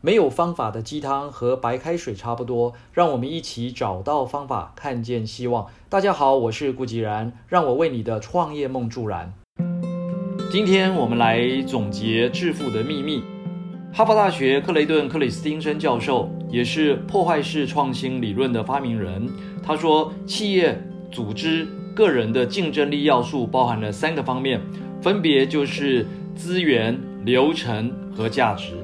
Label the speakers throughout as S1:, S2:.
S1: 没有方法的鸡汤和白开水差不多，让我们一起找到方法，看见希望。大家好，我是顾吉然，让我为你的创业梦助燃。今天我们来总结致富的秘密。哈佛大学克雷顿·克里斯汀森教授也是破坏式创新理论的发明人。他说，企业、组织、个人的竞争力要素包含了三个方面，分别就是资源、流程和价值。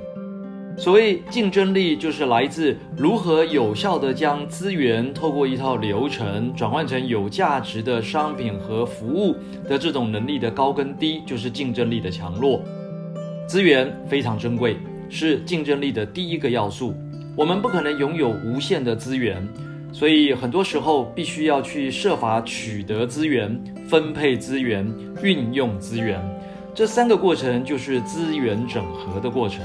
S1: 所谓竞争力，就是来自如何有效地将资源透过一套流程转换成有价值的商品和服务的这种能力的高跟低，就是竞争力的强弱。资源非常珍贵，是竞争力的第一个要素。我们不可能拥有无限的资源，所以很多时候必须要去设法取得资源、分配资源、运用资源。这三个过程就是资源整合的过程。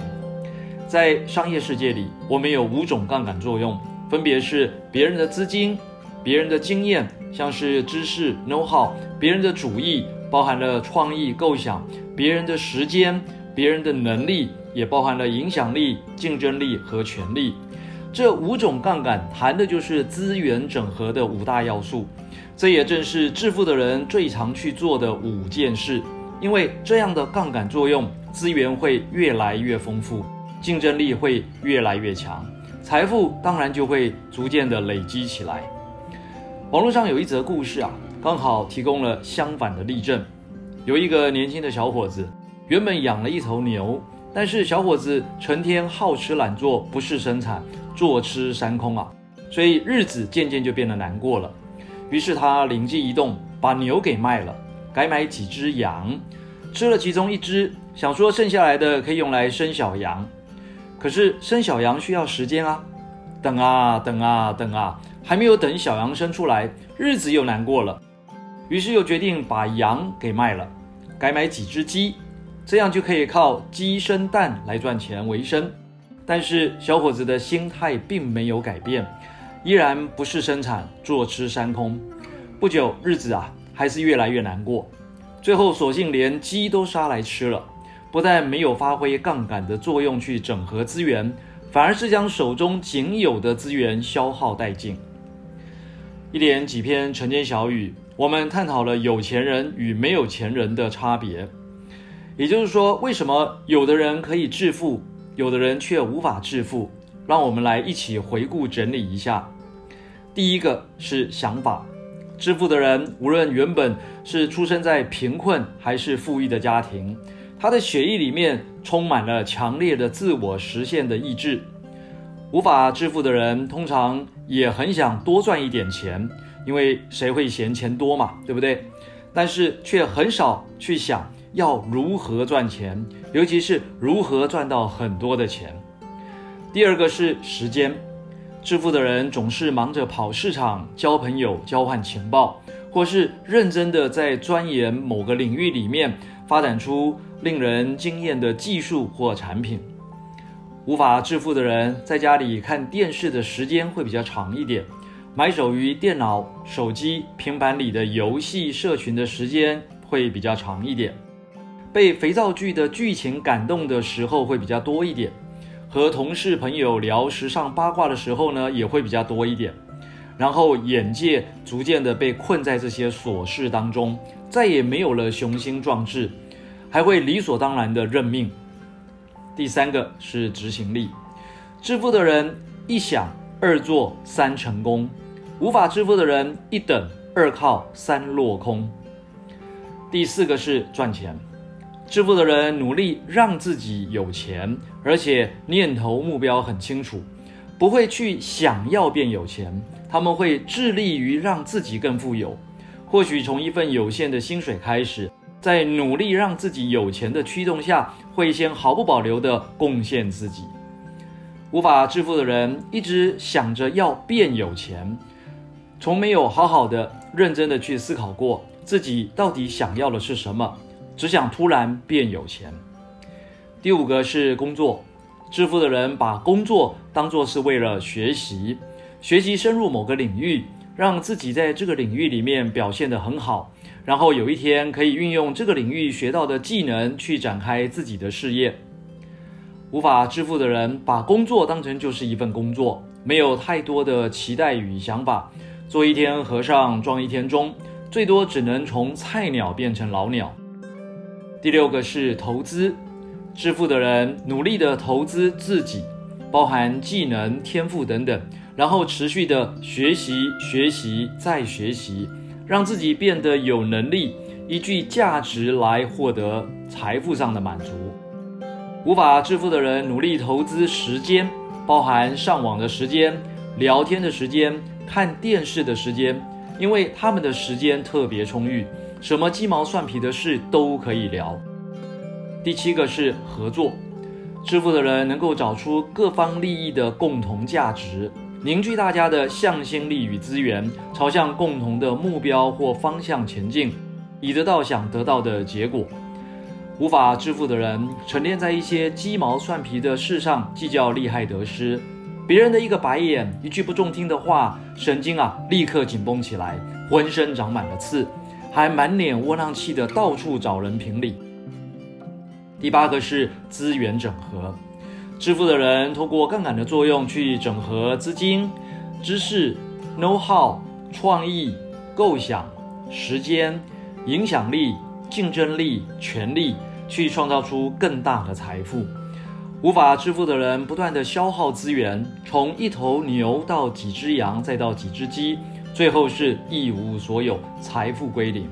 S1: 在商业世界里，我们有五种杠杆作用，分别是别人的资金、别人的经验，像是知识 know how；别人的主意，包含了创意构想；别人的时间，别人的能力，也包含了影响力、竞争力和权力。这五种杠杆谈的就是资源整合的五大要素。这也正是致富的人最常去做的五件事，因为这样的杠杆作用，资源会越来越丰富。竞争力会越来越强，财富当然就会逐渐的累积起来。网络上有一则故事啊，刚好提供了相反的例证。有一个年轻的小伙子，原本养了一头牛，但是小伙子成天好吃懒做，不事生产，坐吃山空啊，所以日子渐渐就变得难过了。于是他灵机一动，把牛给卖了，改买几只羊，吃了其中一只，想说剩下来的可以用来生小羊。可是生小羊需要时间啊，等啊等啊等啊，还没有等小羊生出来，日子又难过了。于是又决定把羊给卖了，改买几只鸡，这样就可以靠鸡生蛋来赚钱为生。但是小伙子的心态并没有改变，依然不是生产，坐吃山空。不久日子啊，还是越来越难过，最后索性连鸡都杀来吃了。不但没有发挥杠杆的作用去整合资源，反而是将手中仅有的资源消耗殆尽。一连几篇晨间小语，我们探讨了有钱人与没有钱人的差别，也就是说，为什么有的人可以致富，有的人却无法致富？让我们来一起回顾整理一下。第一个是想法，致富的人无论原本是出生在贫困还是富裕的家庭。他的血液里面充满了强烈的自我实现的意志。无法致富的人通常也很想多赚一点钱，因为谁会嫌钱多嘛，对不对？但是却很少去想要如何赚钱，尤其是如何赚到很多的钱。第二个是时间，致富的人总是忙着跑市场、交朋友、交换情报，或是认真的在钻研某个领域里面发展出。令人惊艳的技术或产品，无法致富的人在家里看电视的时间会比较长一点，埋首于电脑、手机、平板里的游戏社群的时间会比较长一点，被肥皂剧的剧情感动的时候会比较多一点，和同事朋友聊时尚八卦的时候呢也会比较多一点，然后眼界逐渐的被困在这些琐事当中，再也没有了雄心壮志。还会理所当然的认命。第三个是执行力，致富的人一想二做三成功，无法致富的人一等二靠三落空。第四个是赚钱，致富的人努力让自己有钱，而且念头目标很清楚，不会去想要变有钱，他们会致力于让自己更富有，或许从一份有限的薪水开始。在努力让自己有钱的驱动下，会先毫不保留地贡献自己。无法致富的人一直想着要变有钱，从没有好好的、认真的去思考过自己到底想要的是什么，只想突然变有钱。第五个是工作，致富的人把工作当作是为了学习，学习深入某个领域，让自己在这个领域里面表现得很好。然后有一天可以运用这个领域学到的技能去展开自己的事业。无法致富的人把工作当成就是一份工作，没有太多的期待与想法，做一天和尚撞一天钟，最多只能从菜鸟变成老鸟。第六个是投资，致富的人努力的投资自己，包含技能、天赋等等，然后持续的学习、学习再学习，让自己变得有能力，依据价值来获得财富上的满足。无法致富的人努力投资时间，包含上网的时间、聊天的时间、看电视的时间，因为他们的时间特别充裕，什么鸡毛蒜皮的事都可以聊。第七个是合作，致富的人能够找出各方利益的共同价值，凝聚大家的向心力与资源，朝向共同的目标或方向前进，以得到想得到的结果。无法致富的人，沉淀在一些鸡毛蒜皮的事上，计较利害得失。别人的一个白眼，一句不中听的话，神经啊立刻紧绷起来，浑身长满了刺，还满脸窝囊气的到处找人评理。第八个是资源整合，致富的人通过杠杆的作用去整合资金、知识、know how、创意、构想、时间、影响力、竞争力、权力。去创造出更大的财富。无法致富的人，不断的消耗资源，从一头牛到几只羊，再到几只鸡，最后是一无所有，财富归零。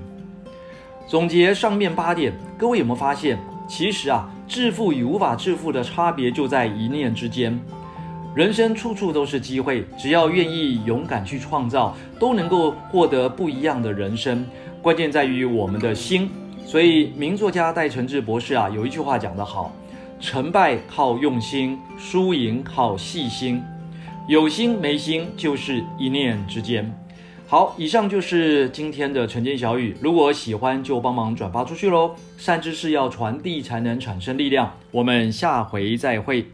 S1: 总结上面八点，各位有没有发现，其实啊，致富与无法致富的差别就在一念之间。人生处处都是机会，只要愿意勇敢去创造，都能够获得不一样的人生。关键在于我们的心。所以，名作家戴承志博士啊，有一句话讲得好：成败靠用心，输赢靠细心。有心没心，就是一念之间。好，以上就是今天的晨间小语。如果喜欢，就帮忙转发出去喽。善知识要传递，才能产生力量。我们下回再会。